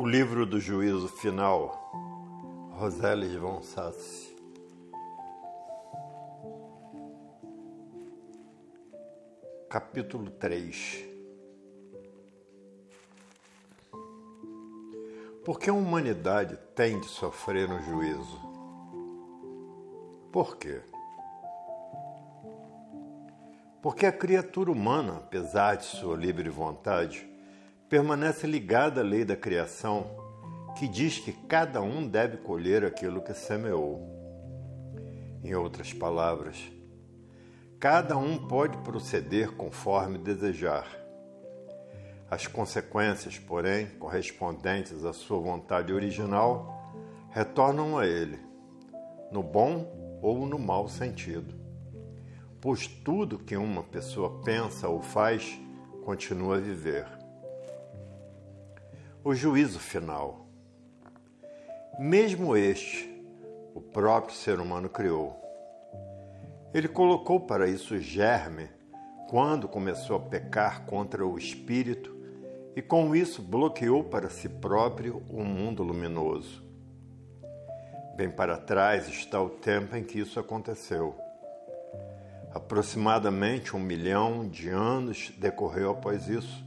O livro do juízo final, Roseles von Sassi. Capítulo 3 Por que a humanidade tem de sofrer um juízo? Por quê? Porque a criatura humana, apesar de sua livre vontade, permanece ligada à lei da criação, que diz que cada um deve colher aquilo que semeou. Em outras palavras, cada um pode proceder conforme desejar. As consequências, porém, correspondentes à sua vontade original, retornam a ele, no bom ou no mau sentido. Pois tudo que uma pessoa pensa ou faz continua a viver o juízo final. Mesmo este, o próprio ser humano criou. Ele colocou para isso o germe quando começou a pecar contra o espírito e com isso bloqueou para si próprio o um mundo luminoso. Bem para trás está o tempo em que isso aconteceu. Aproximadamente um milhão de anos decorreu após isso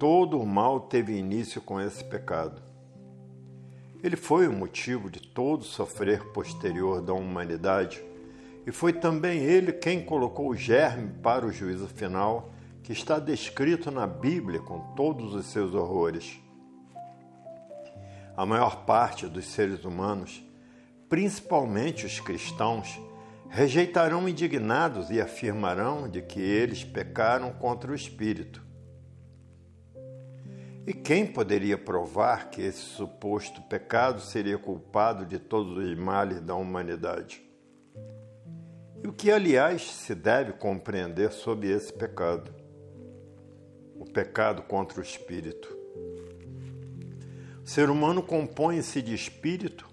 Todo o mal teve início com esse pecado. Ele foi o motivo de todo o sofrer posterior da humanidade e foi também ele quem colocou o germe para o juízo final que está descrito na Bíblia com todos os seus horrores. A maior parte dos seres humanos, principalmente os cristãos, rejeitarão indignados e afirmarão de que eles pecaram contra o Espírito e quem poderia provar que esse suposto pecado seria culpado de todos os males da humanidade? E o que, aliás, se deve compreender sobre esse pecado? O pecado contra o espírito. O ser humano compõe-se de espírito,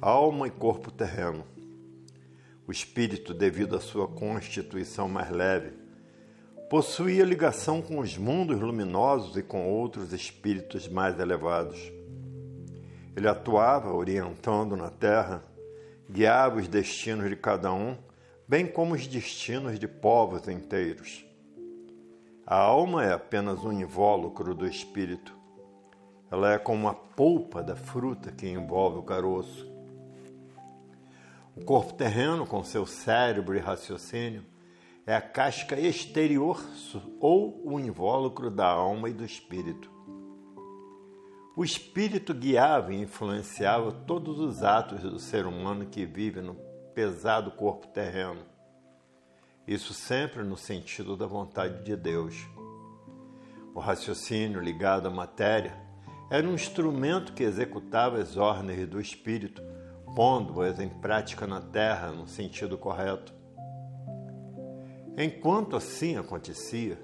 alma e corpo terreno. O espírito, devido à sua constituição mais leve, possuía ligação com os mundos luminosos e com outros espíritos mais elevados. Ele atuava orientando na terra, guiava os destinos de cada um, bem como os destinos de povos inteiros. A alma é apenas um invólucro do espírito. Ela é como a polpa da fruta que envolve o caroço. O corpo terreno, com seu cérebro e raciocínio, é a casca exterior ou o invólucro da alma e do espírito. O espírito guiava e influenciava todos os atos do ser humano que vive no pesado corpo terreno. Isso sempre no sentido da vontade de Deus. O raciocínio ligado à matéria era um instrumento que executava as ordens do espírito, pondo-as em prática na terra no sentido correto. Enquanto assim acontecia,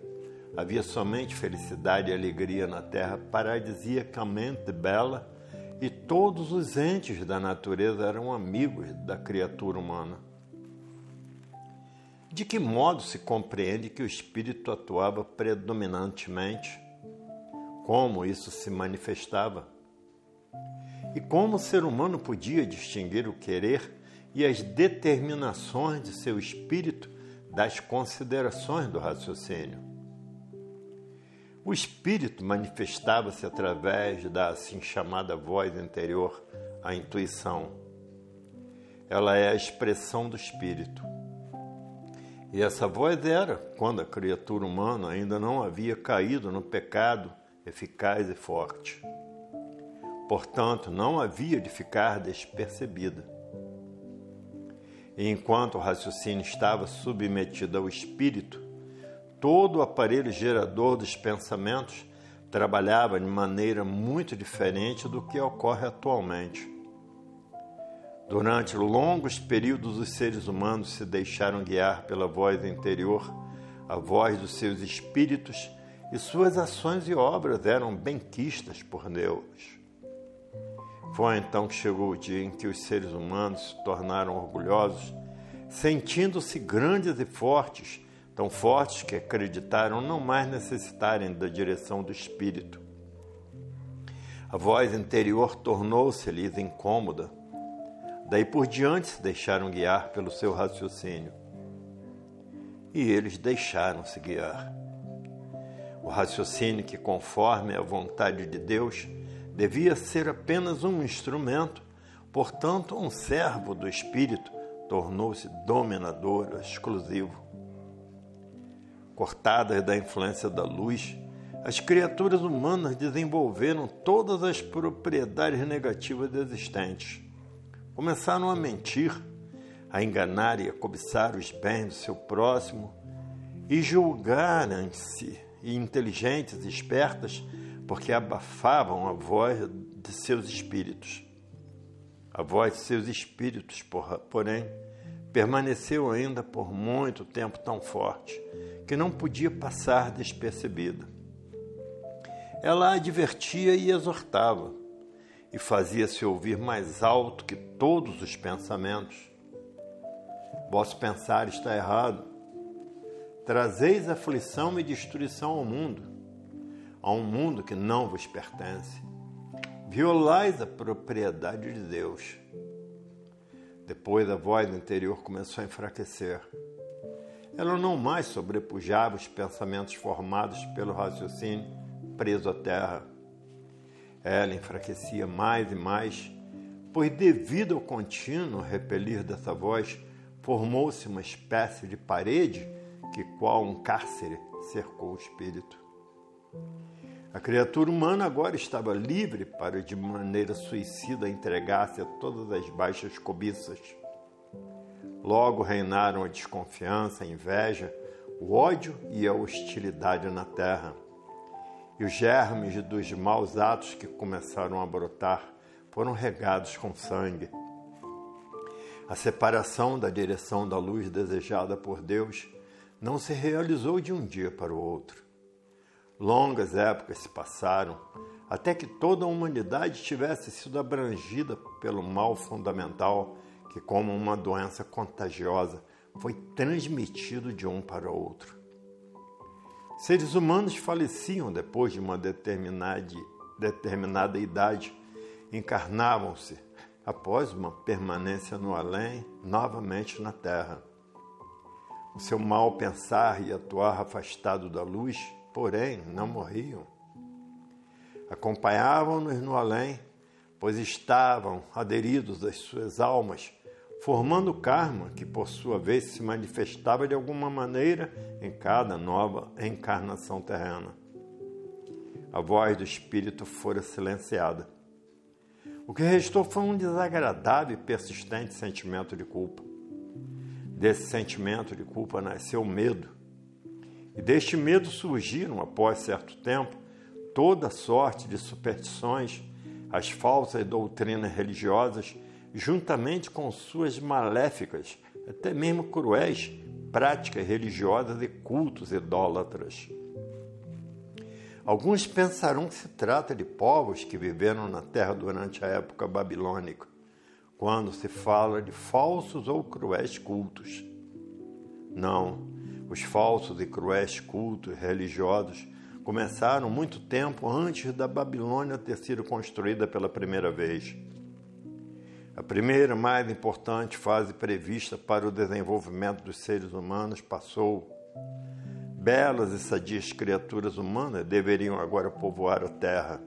havia somente felicidade e alegria na terra paradisiacamente bela e todos os entes da natureza eram amigos da criatura humana. De que modo se compreende que o espírito atuava predominantemente? Como isso se manifestava? E como o ser humano podia distinguir o querer e as determinações de seu espírito das considerações do raciocínio. O espírito manifestava-se através da assim chamada voz interior, a intuição. Ela é a expressão do espírito. E essa voz era quando a criatura humana ainda não havia caído no pecado eficaz e forte. Portanto, não havia de ficar despercebida e enquanto o raciocínio estava submetido ao espírito, todo o aparelho gerador dos pensamentos trabalhava de maneira muito diferente do que ocorre atualmente. Durante longos períodos, os seres humanos se deixaram guiar pela voz interior, a voz dos seus espíritos, e suas ações e obras eram benquistas por Deus. Foi então que chegou o dia em que os seres humanos se tornaram orgulhosos, sentindo-se grandes e fortes, tão fortes que acreditaram não mais necessitarem da direção do Espírito. A voz interior tornou-se-lhes incômoda. Daí por diante se deixaram guiar pelo seu raciocínio. E eles deixaram-se guiar. O raciocínio que, conforme a vontade de Deus, devia ser apenas um instrumento, portanto, um servo do Espírito, tornou-se dominador exclusivo. Cortadas da influência da luz, as criaturas humanas desenvolveram todas as propriedades negativas existentes. Começaram a mentir, a enganar e a cobiçar os bens do seu próximo e julgaram-se inteligentes e espertas porque abafavam a voz de seus espíritos. A voz de seus espíritos, porém, permaneceu ainda por muito tempo tão forte que não podia passar despercebida. Ela advertia e exortava, e fazia-se ouvir mais alto que todos os pensamentos. Vosso pensar está errado. Trazeis aflição e destruição ao mundo, a um mundo que não vos pertence. Violais a propriedade de Deus. Depois a voz interior começou a enfraquecer. Ela não mais sobrepujava os pensamentos formados pelo raciocínio preso à terra. Ela enfraquecia mais e mais, pois, devido ao contínuo repelir dessa voz, formou-se uma espécie de parede que, qual um cárcere, cercou o espírito. A criatura humana agora estava livre para, de maneira suicida, entregar-se a todas as baixas cobiças. Logo reinaram a desconfiança, a inveja, o ódio e a hostilidade na terra e os germes dos maus atos que começaram a brotar foram regados com sangue. A separação da direção da luz desejada por Deus não se realizou de um dia para o outro. Longas épocas se passaram até que toda a humanidade tivesse sido abrangida pelo mal fundamental que, como uma doença contagiosa, foi transmitido de um para outro. Seres humanos faleciam depois de uma determinada, determinada idade, encarnavam-se após uma permanência no além, novamente na terra. O seu mal pensar e atuar afastado da luz, porém, não morriam. Acompanhavam-nos no além, pois estavam aderidos às suas almas formando karma que, por sua vez, se manifestava de alguma maneira em cada nova encarnação terrena. A voz do espírito fora silenciada. O que restou foi um desagradável e persistente sentimento de culpa. Desse sentimento de culpa nasceu o medo. E deste medo surgiram, após certo tempo, toda sorte de superstições, as falsas doutrinas religiosas juntamente com suas maléficas, até mesmo cruéis, práticas religiosas e cultos idólatras. Alguns pensarão que se trata de povos que viveram na terra durante a época babilônica, quando se fala de falsos ou cruéis cultos. Não, os falsos e cruéis cultos religiosos começaram muito tempo antes da Babilônia ter sido construída pela primeira vez. A primeira, mais importante fase prevista para o desenvolvimento dos seres humanos passou. Belas e sadias criaturas humanas deveriam agora povoar a terra.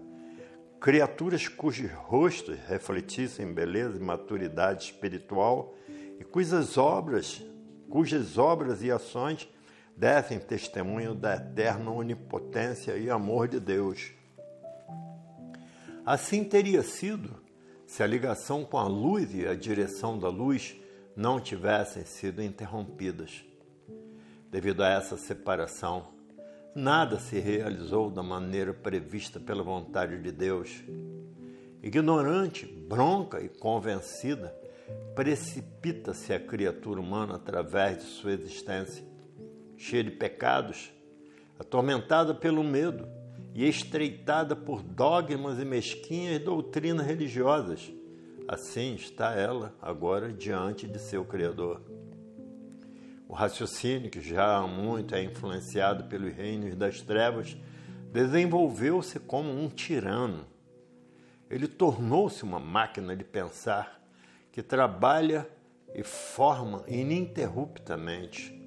Criaturas cujos rostos refletissem beleza e maturidade espiritual e cujas obras, cujas obras e ações dessem testemunho da eterna onipotência e amor de Deus. Assim teria sido se a ligação com a luz e a direção da luz não tivessem sido interrompidas. Devido a essa separação, nada se realizou da maneira prevista pela vontade de Deus. Ignorante, bronca e convencida, precipita-se a criatura humana através de sua existência, cheia de pecados, atormentada pelo medo e estreitada por dogmas e mesquinhas doutrinas religiosas. Assim está ela agora diante de seu Criador. O raciocínio, que já há muito é influenciado pelos reinos das trevas, desenvolveu-se como um tirano. Ele tornou-se uma máquina de pensar que trabalha e forma ininterruptamente.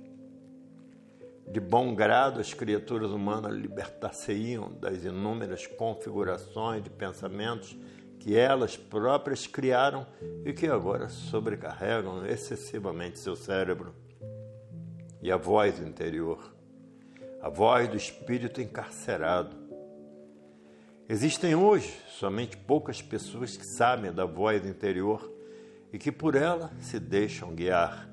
De bom grado, as criaturas humanas libertar-se-iam das inúmeras configurações de pensamentos que elas próprias criaram e que agora sobrecarregam excessivamente seu cérebro. E a voz interior, a voz do espírito encarcerado. Existem hoje somente poucas pessoas que sabem da voz interior e que por ela se deixam guiar.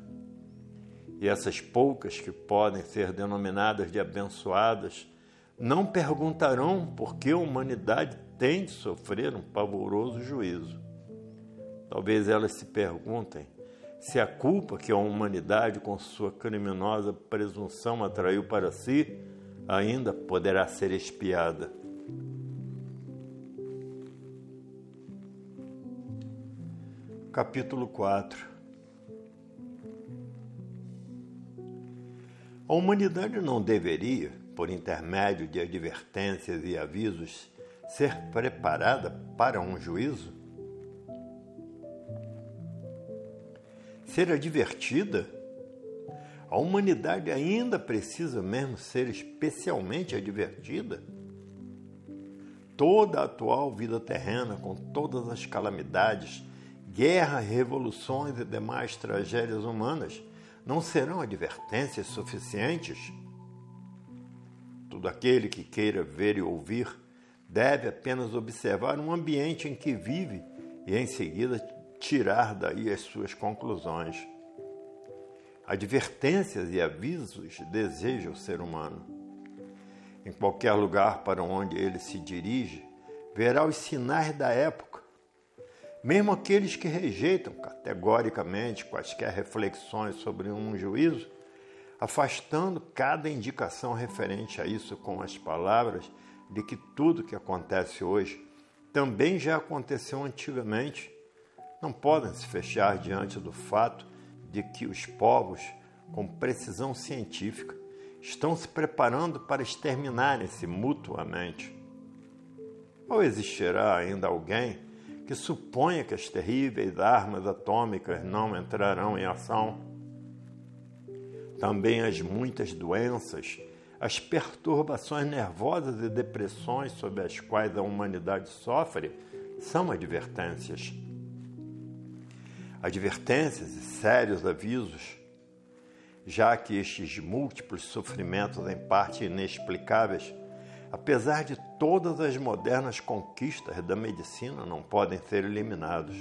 E essas poucas que podem ser denominadas de abençoadas não perguntarão por que a humanidade tem de sofrer um pavoroso juízo. Talvez elas se perguntem se a culpa que a humanidade, com sua criminosa presunção, atraiu para si, ainda poderá ser expiada. Capítulo 4 A humanidade não deveria, por intermédio de advertências e avisos, ser preparada para um juízo? Ser advertida? A humanidade ainda precisa mesmo ser especialmente advertida? Toda a atual vida terrena, com todas as calamidades, guerras, revoluções e demais tragédias humanas, não serão advertências suficientes? Todo aquele que queira ver e ouvir deve apenas observar um ambiente em que vive e em seguida tirar daí as suas conclusões. Advertências e avisos deseja o ser humano. Em qualquer lugar para onde ele se dirige, verá os sinais da época. Mesmo aqueles que rejeitam categoricamente quaisquer reflexões sobre um juízo, afastando cada indicação referente a isso com as palavras de que tudo que acontece hoje também já aconteceu antigamente, não podem se fechar diante do fato de que os povos, com precisão científica, estão se preparando para exterminarem-se mutuamente. Ou existirá ainda alguém que suponha que as terríveis armas atômicas não entrarão em ação? Também as muitas doenças as perturbações nervosas e depressões sob as quais a humanidade sofre são advertências. Advertências e sérios avisos, já que estes múltiplos sofrimentos, em parte inexplicáveis, apesar de todas as modernas conquistas da medicina, não podem ser eliminados.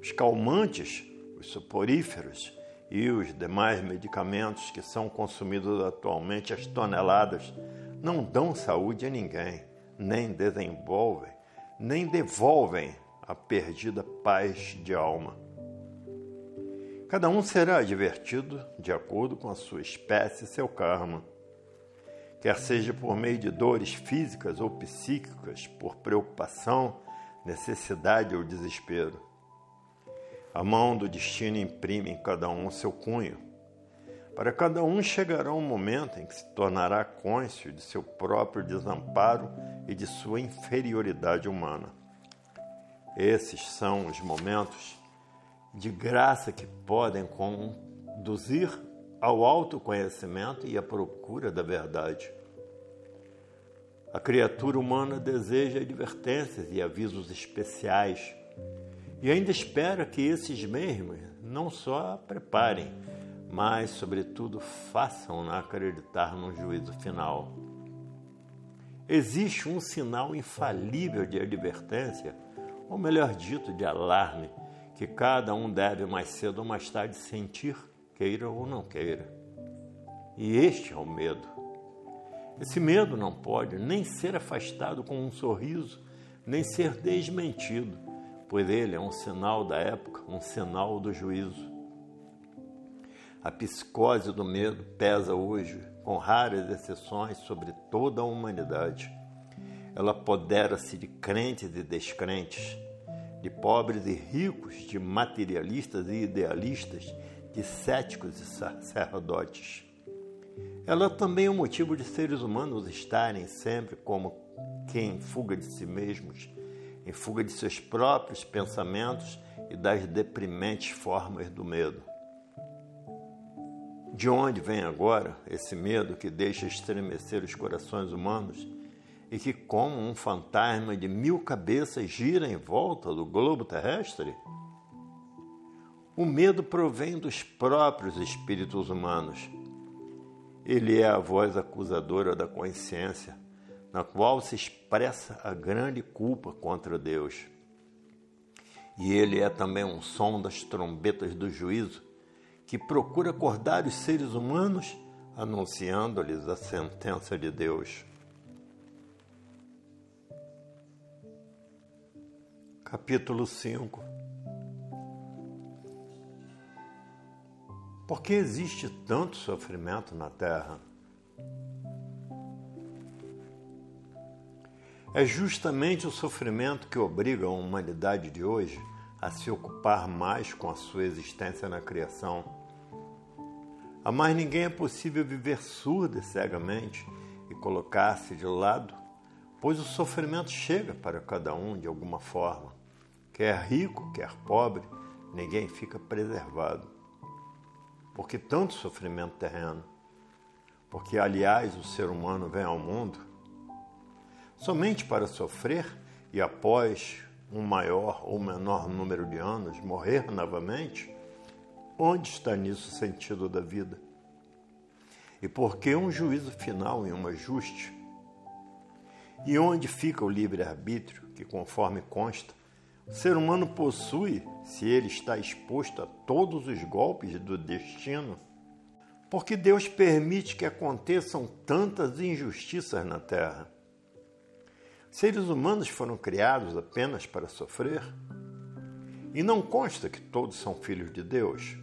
Os calmantes, os soporíferos, e os demais medicamentos que são consumidos atualmente às toneladas não dão saúde a ninguém, nem desenvolvem, nem devolvem a perdida paz de alma. Cada um será advertido de acordo com a sua espécie e seu karma, quer seja por meio de dores físicas ou psíquicas, por preocupação, necessidade ou desespero. A mão do destino imprime em cada um seu cunho. Para cada um chegará um momento em que se tornará cônscio de seu próprio desamparo e de sua inferioridade humana. Esses são os momentos de graça que podem conduzir ao autoconhecimento e à procura da verdade. A criatura humana deseja advertências e avisos especiais e ainda espera que esses mesmos não só preparem, mas, sobretudo, façam-na acreditar no juízo final. Existe um sinal infalível de advertência, ou melhor dito, de alarme, que cada um deve mais cedo ou mais tarde sentir, queira ou não queira. E este é o medo. Esse medo não pode nem ser afastado com um sorriso, nem ser desmentido pois ele é um sinal da época, um sinal do juízo. A psicose do medo pesa hoje, com raras exceções, sobre toda a humanidade. Ela apodera-se de crentes e descrentes, de pobres e ricos, de materialistas e idealistas, de céticos e sacerdotes. Ela também é um motivo de seres humanos estarem sempre como quem fuga de si mesmos em fuga de seus próprios pensamentos e das deprimentes formas do medo. De onde vem agora esse medo que deixa estremecer os corações humanos e que, como um fantasma de mil cabeças, gira em volta do globo terrestre? O medo provém dos próprios espíritos humanos. Ele é a voz acusadora da consciência, na qual se expressa a grande culpa contra Deus. E ele é também um som das trombetas do juízo, que procura acordar os seres humanos, anunciando-lhes a sentença de Deus. Capítulo 5 Por que existe tanto sofrimento na Terra? É justamente o sofrimento que obriga a humanidade de hoje a se ocupar mais com a sua existência na criação. A mais ninguém é possível viver surda e cegamente e colocar-se de lado, pois o sofrimento chega para cada um de alguma forma. Quer rico, quer pobre, ninguém fica preservado. Por que tanto sofrimento terreno? Porque, aliás, o ser humano vem ao mundo somente para sofrer e, após um maior ou menor número de anos, morrer novamente? Onde está nisso o sentido da vida? E por que um juízo final e um ajuste? E onde fica o livre-arbítrio, que, conforme consta, ser humano possui se ele está exposto a todos os golpes do destino? Porque Deus permite que aconteçam tantas injustiças na Terra? Seres humanos foram criados apenas para sofrer? E não consta que todos são filhos de Deus?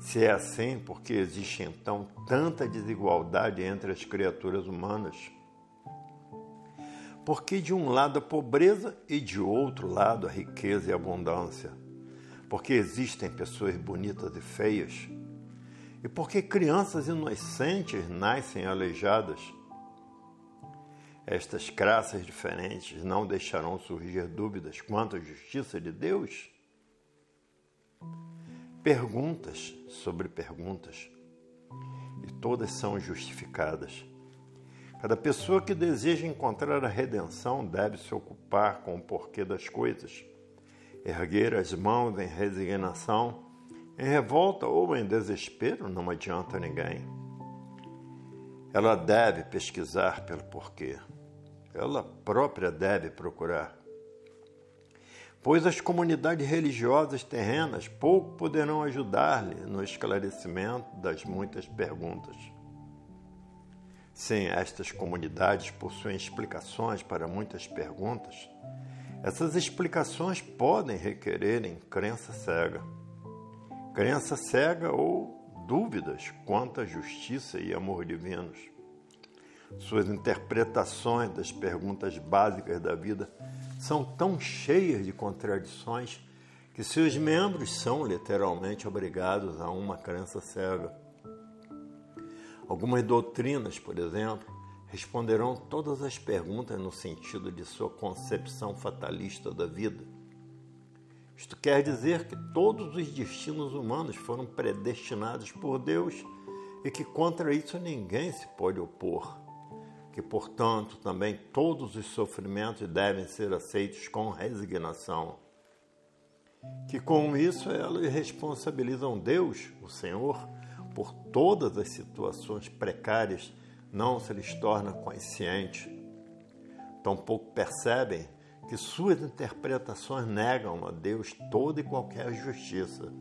Se é assim, por que existe então tanta desigualdade entre as criaturas humanas? Porque de um lado a pobreza e de outro lado a riqueza e a abundância. Porque existem pessoas bonitas e feias. E porque crianças inocentes nascem aleijadas. Estas classes diferentes não deixarão surgir dúvidas quanto à justiça de Deus? Perguntas sobre perguntas. E todas são justificadas Cada pessoa que deseja encontrar a redenção deve se ocupar com o porquê das coisas, erguer as mãos em resignação, em revolta ou em desespero não adianta ninguém. Ela deve pesquisar pelo porquê. Ela própria deve procurar. Pois as comunidades religiosas terrenas pouco poderão ajudar-lhe no esclarecimento das muitas perguntas. Sim, estas comunidades possuem explicações para muitas perguntas. Essas explicações podem requerer em crença cega. Crença cega ou dúvidas quanto à justiça e amor divinos. Suas interpretações das perguntas básicas da vida são tão cheias de contradições que seus membros são literalmente obrigados a uma crença cega. Algumas doutrinas, por exemplo, responderão todas as perguntas no sentido de sua concepção fatalista da vida. Isto quer dizer que todos os destinos humanos foram predestinados por Deus e que contra isso ninguém se pode opor. Que, portanto, também todos os sofrimentos devem ser aceitos com resignação. Que com isso elas responsabilizam Deus, o Senhor, por todas as situações precárias, não se lhes torna consciente. Tampouco percebem que suas interpretações negam a Deus toda e qualquer justiça.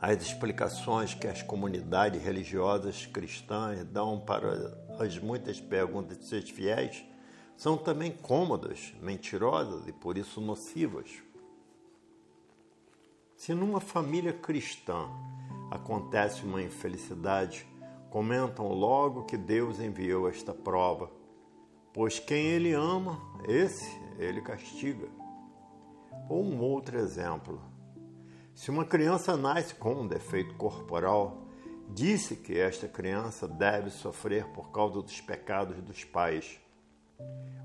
As explicações que as comunidades religiosas cristãs dão para as muitas perguntas de seus fiéis são também cômodas, mentirosas e por isso nocivas. Se numa família cristã acontece uma infelicidade, comentam logo que Deus enviou esta prova, pois quem ele ama, esse ele castiga. Ou um outro exemplo. Se uma criança nasce com um defeito corporal, disse que esta criança deve sofrer por causa dos pecados dos pais.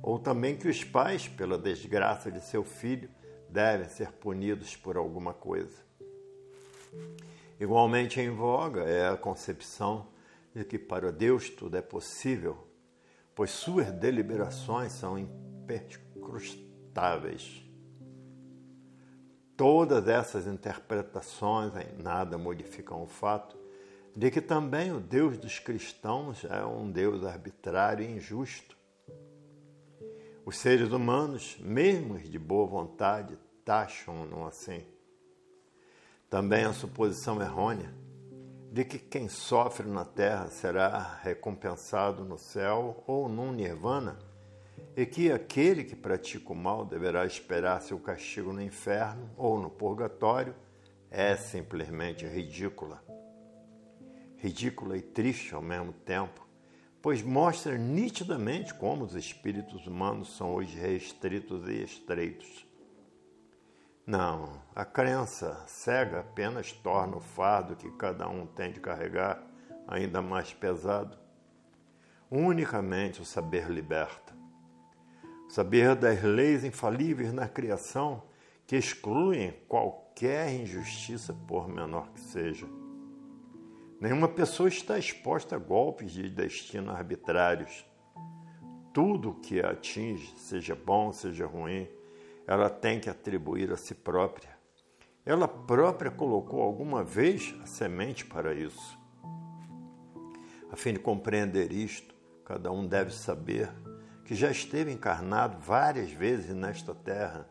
Ou também que os pais, pela desgraça de seu filho, devem ser punidos por alguma coisa. Igualmente em voga é a concepção de que para Deus tudo é possível, pois suas deliberações são impercrustáveis. Todas essas interpretações em nada modificam o fato de que também o Deus dos cristãos é um Deus arbitrário e injusto. Os seres humanos, mesmo de boa vontade, taxam-no assim. Também a suposição errônea de que quem sofre na terra será recompensado no céu ou num nirvana e que aquele que pratica o mal deverá esperar seu castigo no inferno ou no purgatório é simplesmente ridícula. Ridícula e triste ao mesmo tempo, pois mostra nitidamente como os espíritos humanos são hoje restritos e estreitos. Não, a crença cega apenas torna o fardo que cada um tem de carregar ainda mais pesado. Unicamente o saber liberta saber das leis infalíveis na criação que excluem qualquer injustiça, por menor que seja. Nenhuma pessoa está exposta a golpes de destino arbitrários. Tudo que a atinge, seja bom, seja ruim, ela tem que atribuir a si própria. Ela própria colocou alguma vez a semente para isso. A fim de compreender isto, cada um deve saber que já esteve encarnado várias vezes nesta terra.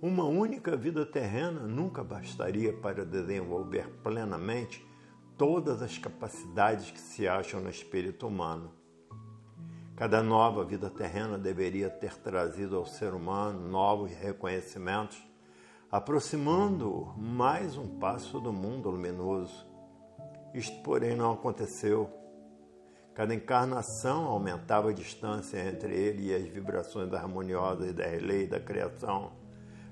Uma única vida terrena nunca bastaria para desenvolver plenamente todas as capacidades que se acham no espírito humano. Cada nova vida terrena deveria ter trazido ao ser humano novos reconhecimentos, aproximando-o mais um passo do mundo luminoso. Isto, porém, não aconteceu. Cada encarnação aumentava a distância entre ele e as vibrações harmoniosas da lei da criação,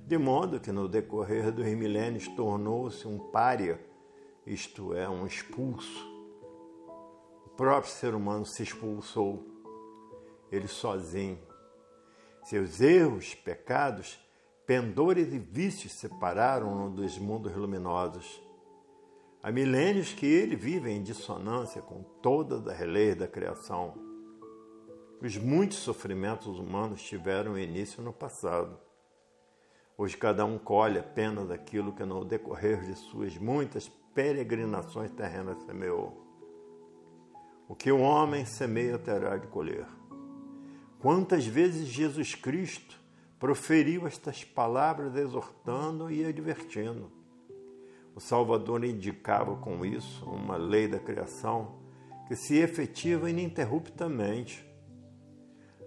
de modo que no decorrer dos milênios tornou-se um pária, isto é, um expulso. O próprio ser humano se expulsou, ele sozinho. Seus erros, pecados, pendores e vícios separaram-no dos mundos luminosos Há milênios que ele vive em dissonância com todas as leis da criação. Os muitos sofrimentos humanos tiveram início no passado. Hoje cada um colhe apenas aquilo que no decorrer de suas muitas peregrinações terrenas semeou. O que o homem semeia terá de colher. Quantas vezes Jesus Cristo proferiu estas palavras exortando e advertindo. O Salvador indicava com isso uma lei da criação que se efetiva ininterruptamente.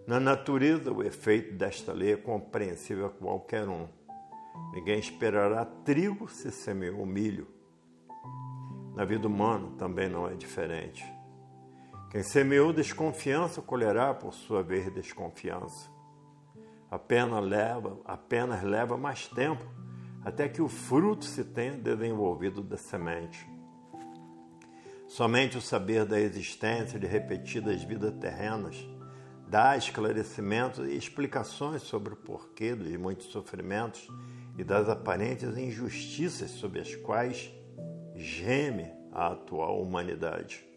Na natureza, o efeito desta lei é compreensível a qualquer um. Ninguém esperará trigo se semeou milho. Na vida humana também não é diferente. Quem semeou desconfiança colherá por sua vez desconfiança. Apenas leva, apenas leva mais tempo até que o fruto se tenha desenvolvido da semente. Somente o saber da existência de repetidas vidas terrenas dá esclarecimentos e explicações sobre o porquê dos muitos sofrimentos e das aparentes injustiças sobre as quais geme a atual humanidade.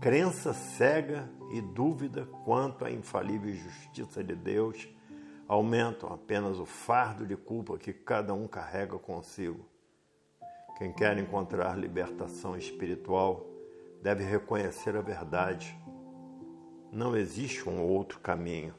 Crença cega e dúvida quanto à infalível justiça de Deus aumentam apenas o fardo de culpa que cada um carrega consigo. Quem quer encontrar libertação espiritual deve reconhecer a verdade. Não existe um outro caminho.